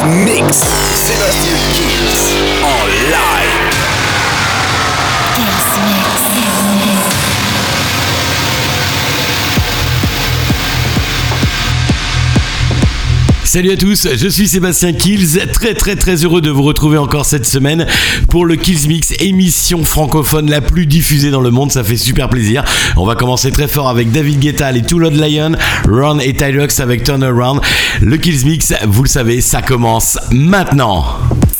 Mix. Sébastien Salut à tous, je suis Sébastien Kills, très très très heureux de vous retrouver encore cette semaine pour le Kills Mix, émission francophone la plus diffusée dans le monde, ça fait super plaisir. On va commencer très fort avec David Guetta et Two Lion, Ron et Tylox avec Turnaround. Le Kills Mix, vous le savez, ça commence maintenant.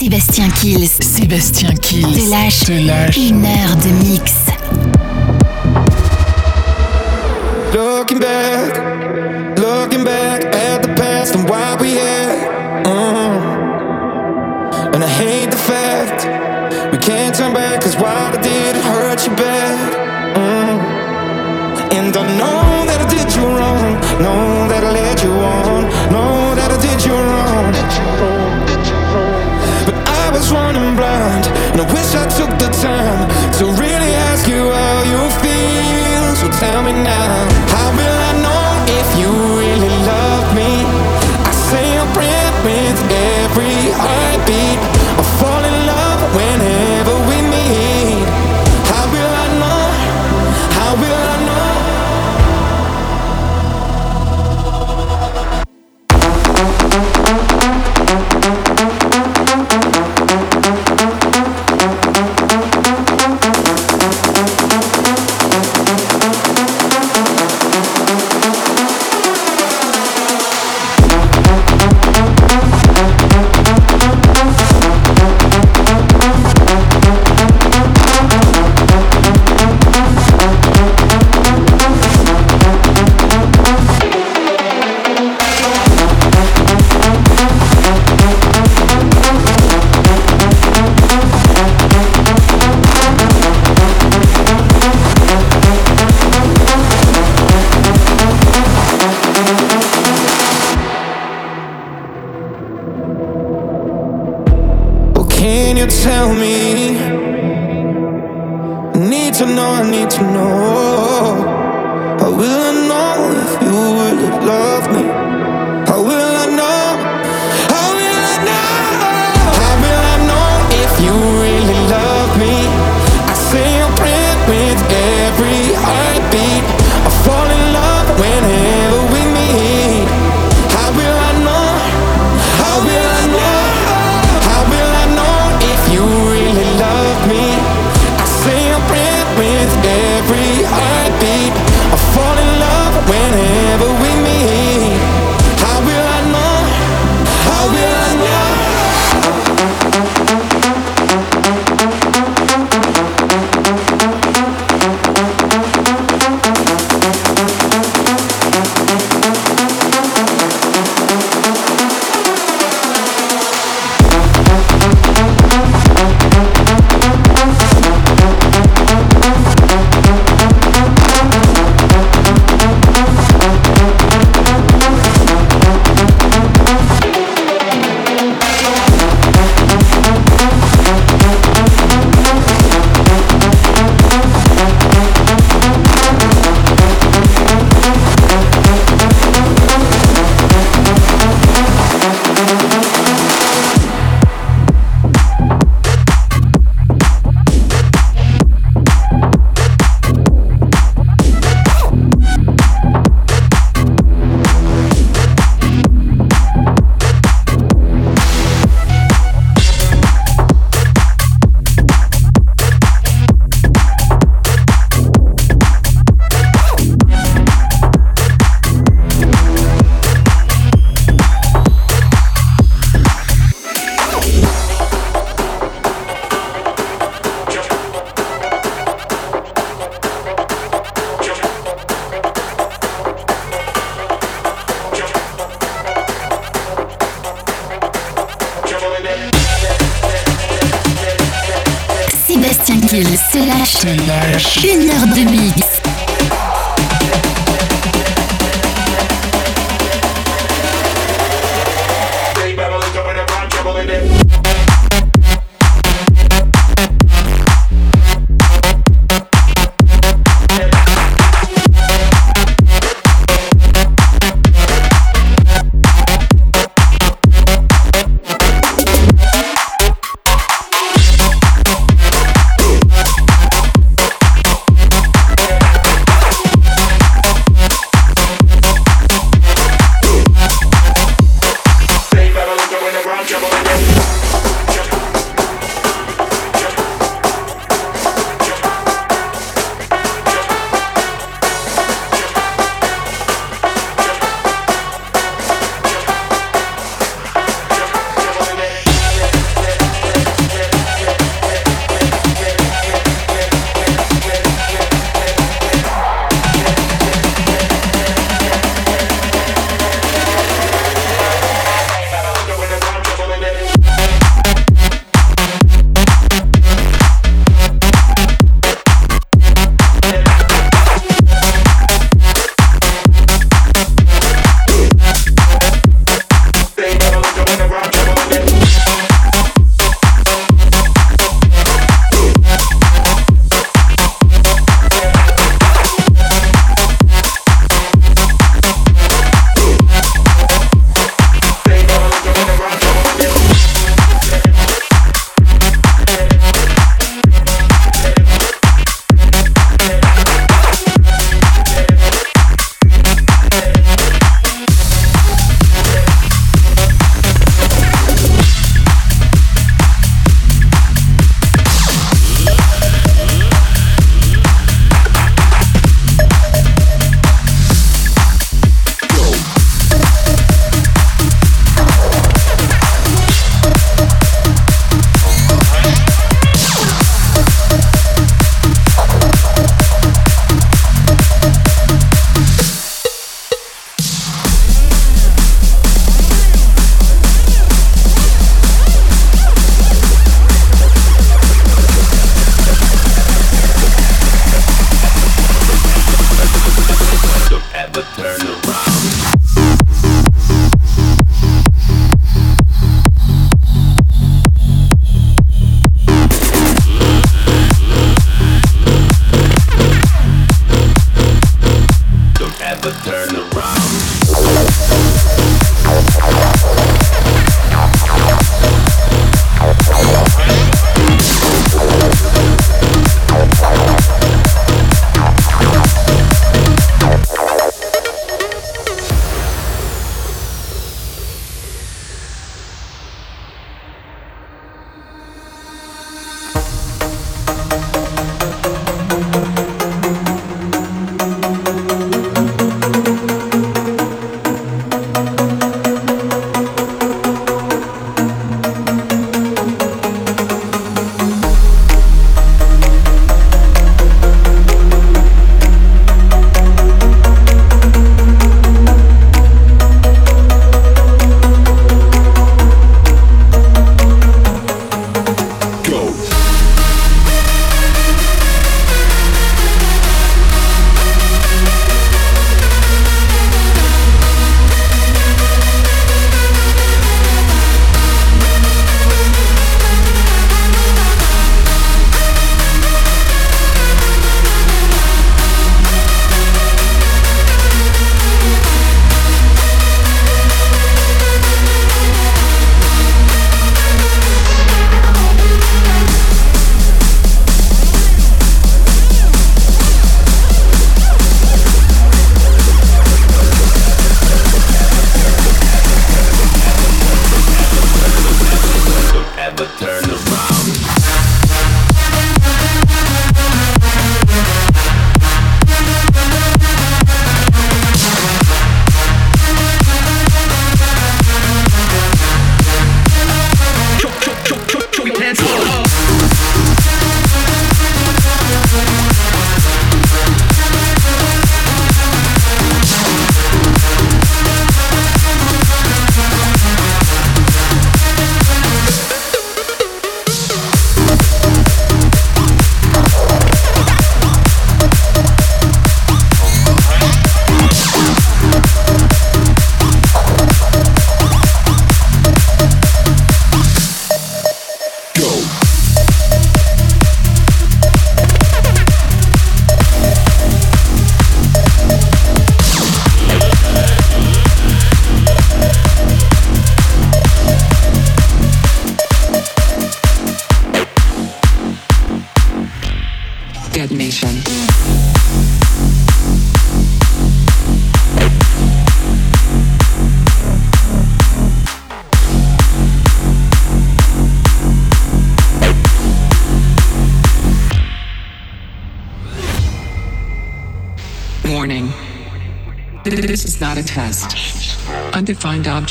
Sébastien Kills. Sébastien Kills. Te lâche, te lâche. une heure de mix. Looking back, looking back at and why we had. Uh, and I hate the fact we can't turn back, cause what I did hurt you bad. Uh, and I know that I did you wrong, know that I led you on, know that I did you wrong. But I was running blind, and I wish I took the time to really ask you how you feel. So tell me now, how will I know if you heartbeat.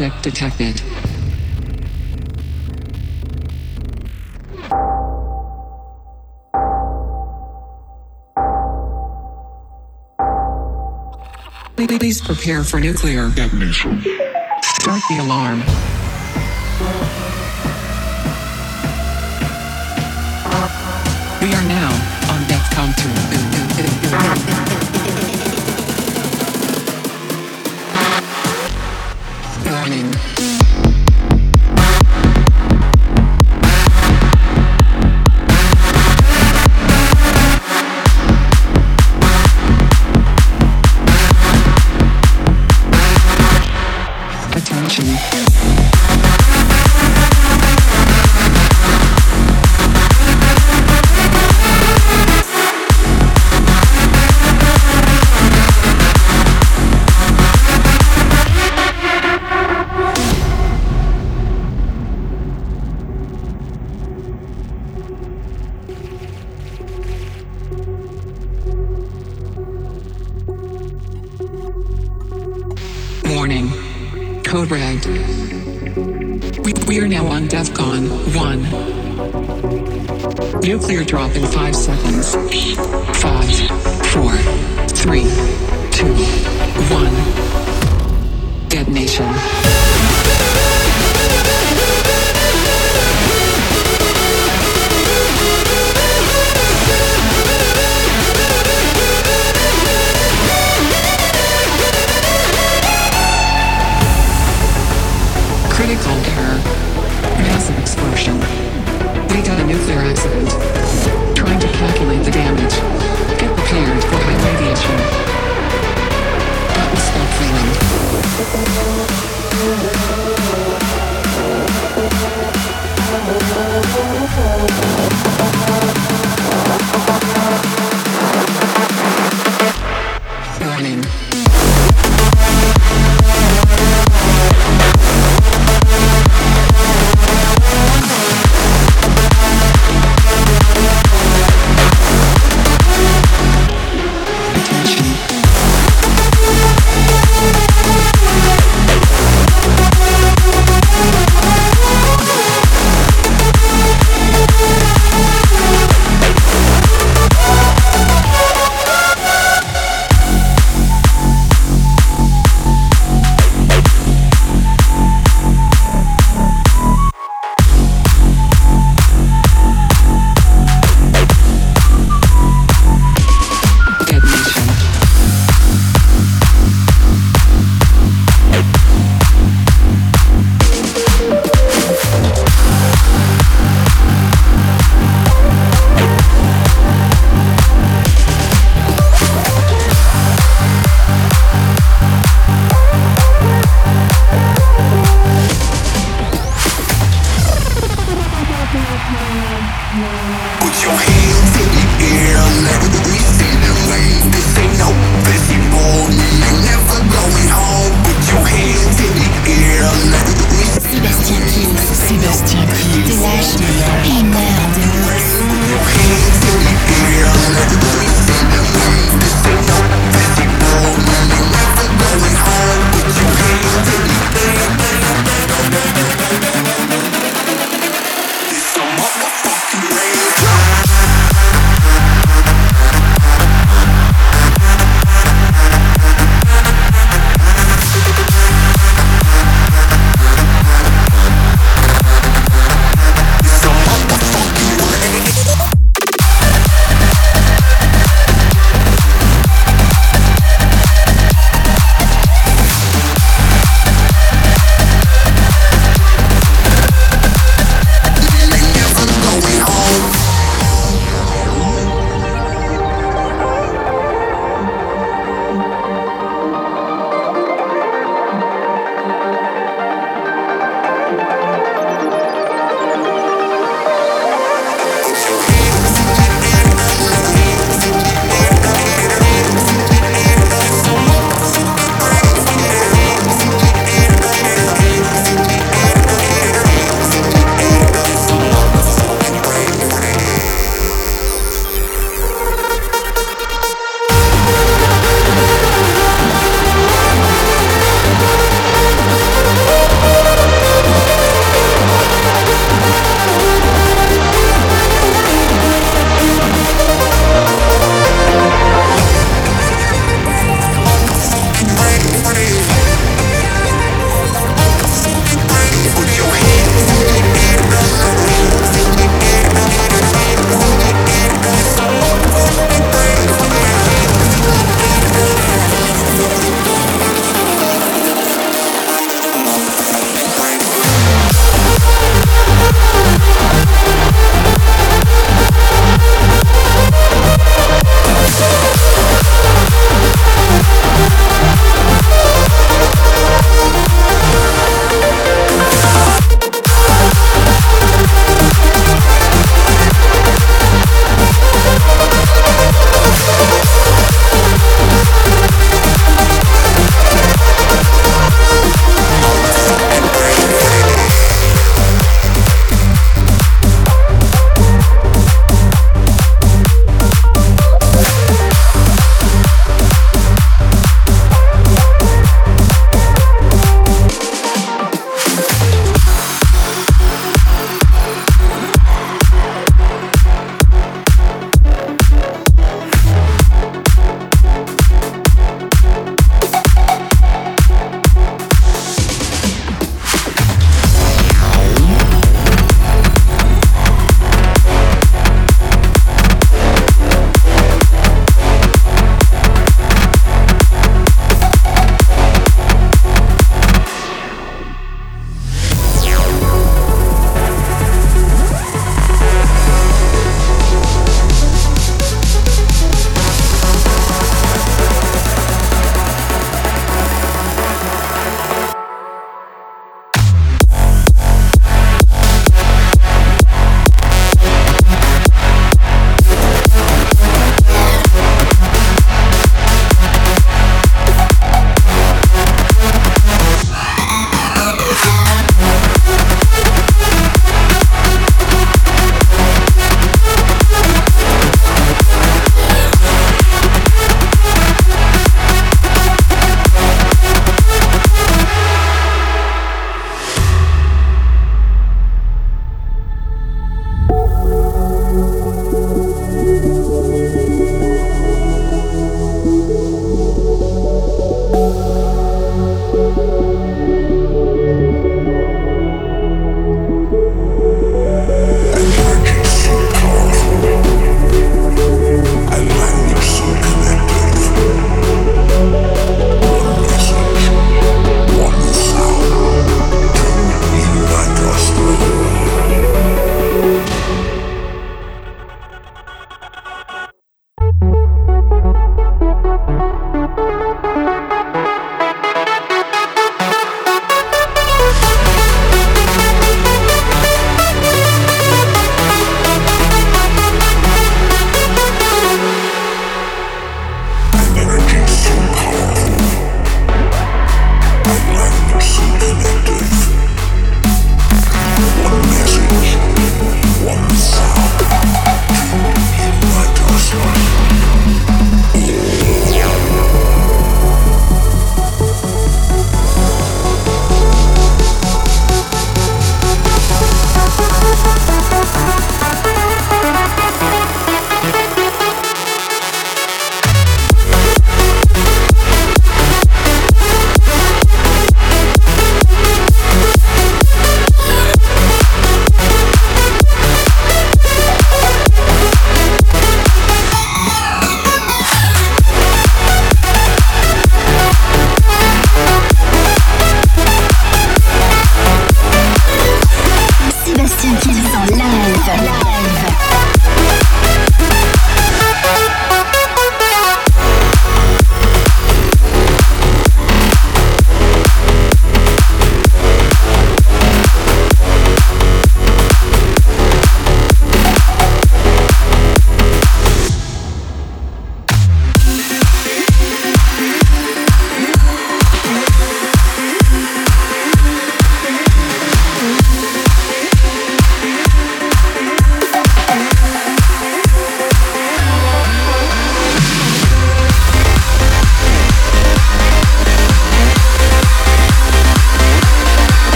Object detected. Please prepare for nuclear detonation. Start the alarm.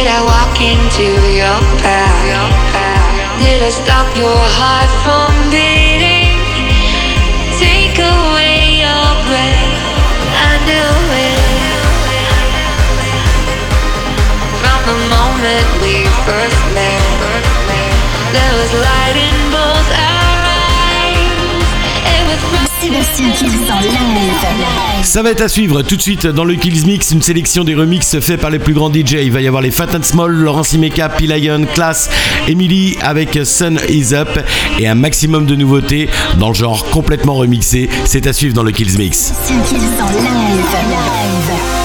Did I walk into your path? Did I stop your heart from beating? Take away your breath. I knew it from the moment we first met. There was light in Sébastien Kills en live. live. Ça va être à suivre tout de suite dans le Kills Mix, une sélection des remixes faits par les plus grands DJ. Il va y avoir les Fat and Small, Laurent Simeka, P-Lion, Class, Emily avec Sun Is Up et un maximum de nouveautés dans le genre complètement remixé. C'est à suivre dans le Kills Mix. Sébastien Kills en live. live.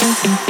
something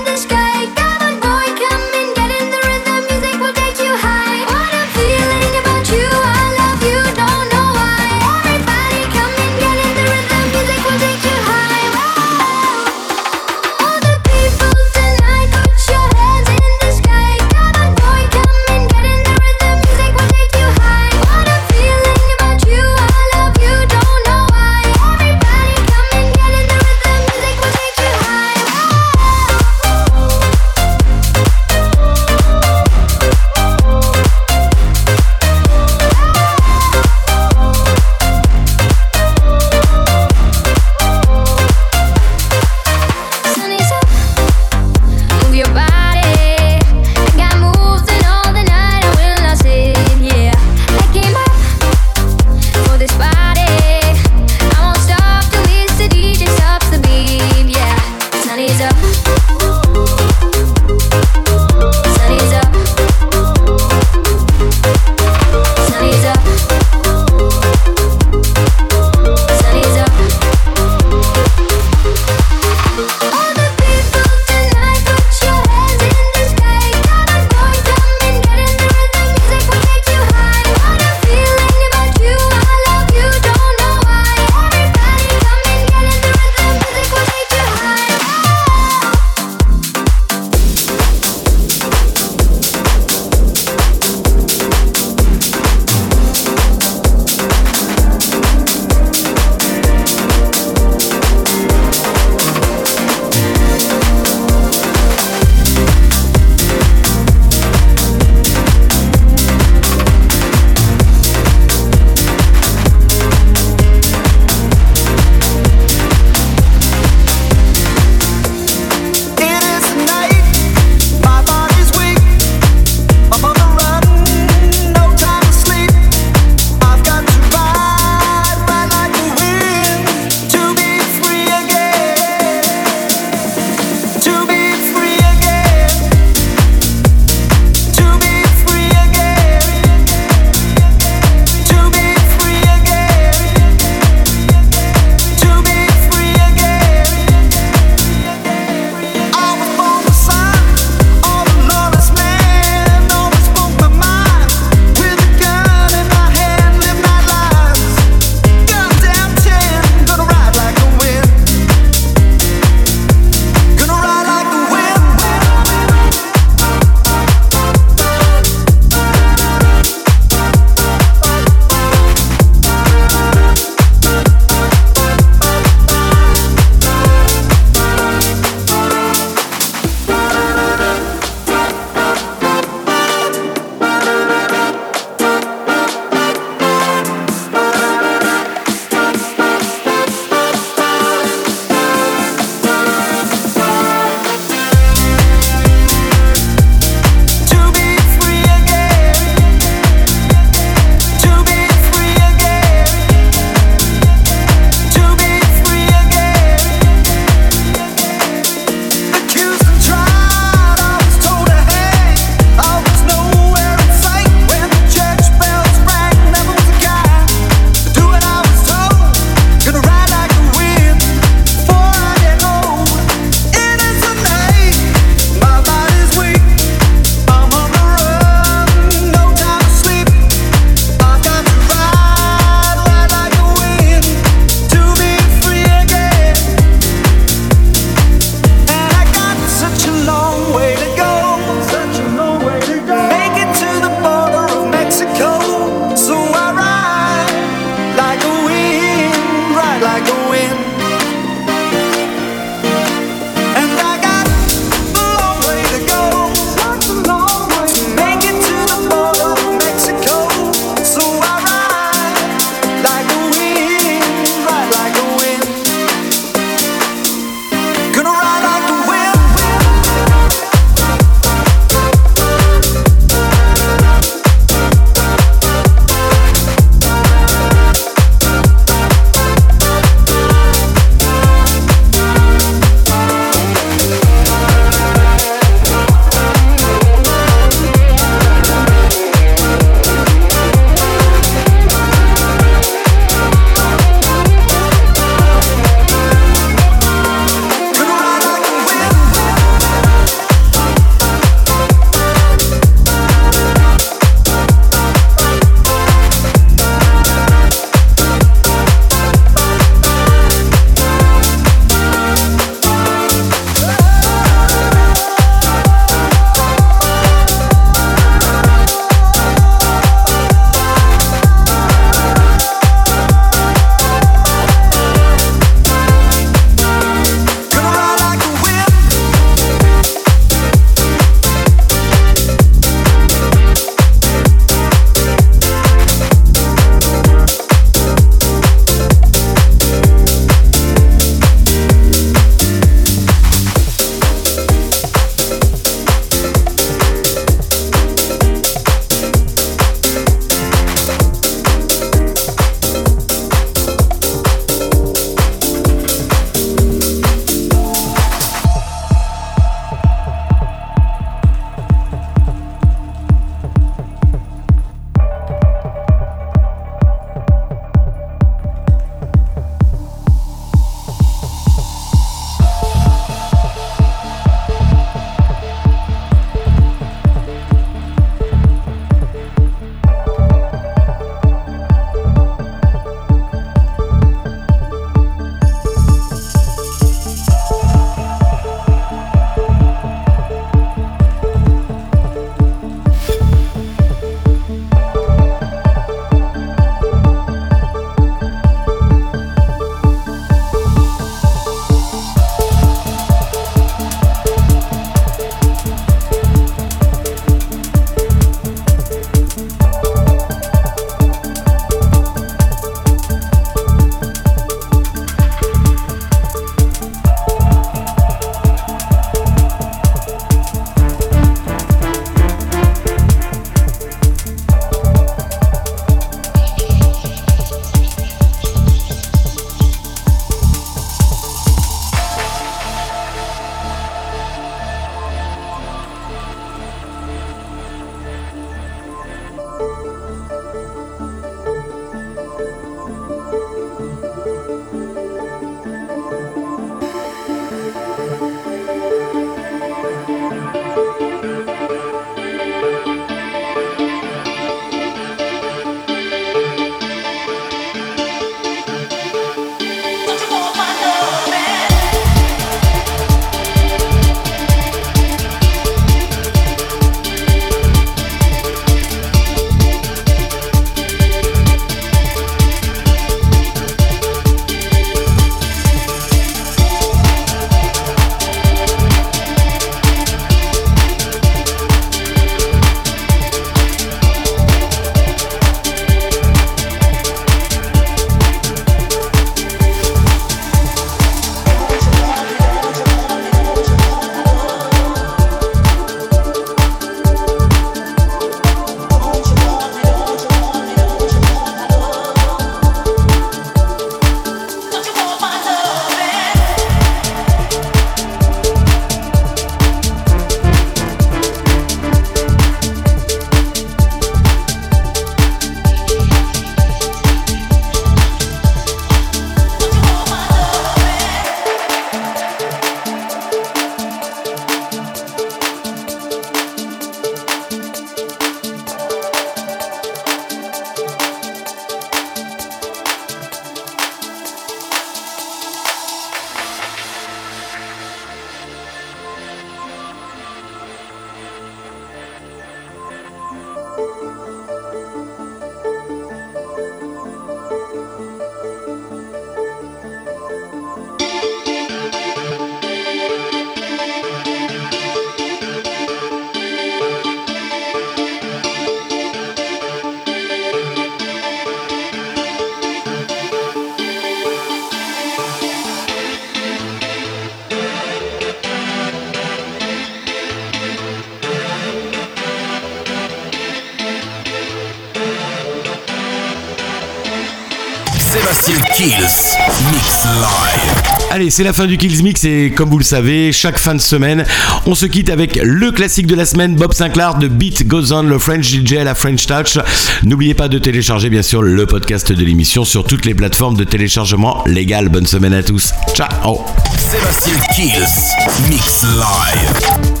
Kills. Mix live. Allez, c'est la fin du Kills Mix et comme vous le savez, chaque fin de semaine, on se quitte avec le classique de la semaine, Bob Sinclair de Beat Goes On, le French DJ à la French Touch. N'oubliez pas de télécharger bien sûr le podcast de l'émission sur toutes les plateformes de téléchargement légal. Bonne semaine à tous. Ciao. Sébastien Kills. Mix live.